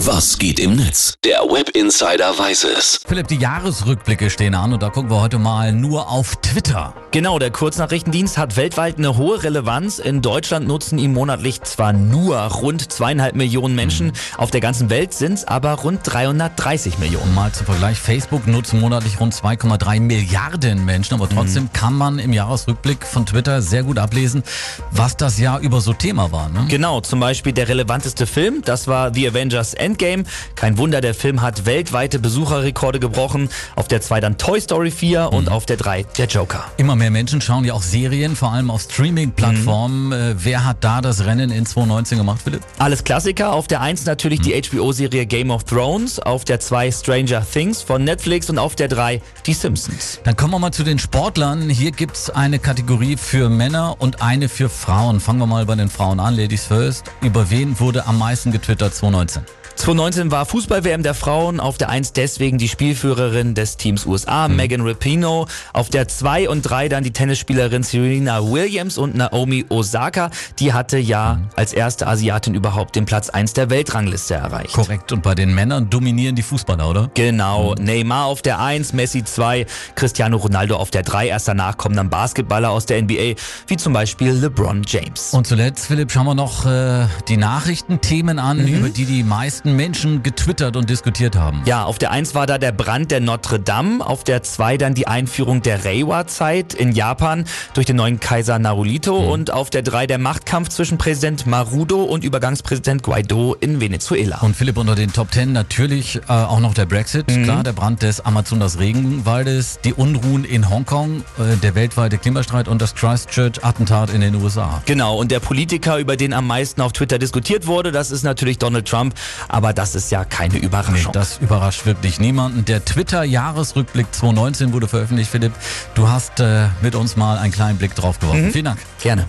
Was geht im Netz? Der Web Insider weiß es. Philipp, die Jahresrückblicke stehen an und da gucken wir heute mal nur auf Twitter. Genau, der Kurznachrichtendienst hat weltweit eine hohe Relevanz. In Deutschland nutzen ihn monatlich zwar nur rund zweieinhalb Millionen Menschen, auf der ganzen Welt sind es aber rund 330 Millionen. Mal zum Vergleich, Facebook nutzen monatlich rund 2,3 Milliarden Menschen, aber trotzdem kann man im Jahresrückblick von Twitter sehr gut ablesen, was das Jahr über so Thema war. Ne? Genau, zum Beispiel der relevanteste Film, das war The Avengers Endgame. Kein Wunder, der Film hat weltweite Besucherrekorde gebrochen. Auf der 2 dann Toy Story 4 und auf der 3 der Joker. Immer mehr Menschen schauen ja auch Serien, vor allem auf Streaming-Plattformen. Äh, wer hat da das Rennen in 2019 gemacht, Philipp? Alles Klassiker. Auf der 1 natürlich die HBO-Serie Game of Thrones, auf der 2 Stranger Things von Netflix und auf der 3 die Simpsons. Dann kommen wir mal zu den Sportlern. Hier gibt's eine Kategorie für Männer und eine für Frauen. Fangen wir mal bei den Frauen an. Ladies first. Über wen wurde am meisten getwittert 2019? 2019 war Fußball-WM der Frauen, auf der 1 deswegen die Spielführerin des Teams USA, Megan Rapinoe, auf der 2 und 3 dann die Tennisspielerin Serena Williams und Naomi Osaka, die hatte ja als erste Asiatin überhaupt den Platz 1 der Weltrangliste erreicht. Korrekt. Und bei den Männern dominieren die Fußballer, oder? Genau, Neymar auf der 1, Messi 2, Cristiano Ronaldo auf der 3, erst danach kommen dann Basketballer aus der NBA, wie zum Beispiel LeBron James. Und zuletzt, Philipp, schauen wir noch äh, die Nachrichtenthemen an, über die die meisten Menschen getwittert und diskutiert haben. Ja, auf der 1 war da der Brand der Notre Dame, auf der 2 dann die Einführung der Reiwa-Zeit in Japan durch den neuen Kaiser Narulito und auf der 3 der Machtkampf zwischen Präsident Marudo und Übergangspräsident Guaido in Venezuela. Und Philipp unter den Top 10 natürlich äh, auch noch der Brexit, klar, der Brand des Amazonas-Regenwaldes, die Unruhen in Hongkong, äh, der weltweite Klimastreit und das Christchurch-Attentat in den USA. Genau, und der Politiker, über den am meisten auf Twitter diskutiert wurde, das ist natürlich Donald Trump, aber das ist ja keine Nee, Überraschung. das überrascht wirklich niemanden. Der Twitter-Jahresrückblick 2019 wurde veröffentlicht, Philipp. Du hast äh, mit uns mal einen kleinen Blick drauf geworfen. Vielen Dank. Gerne.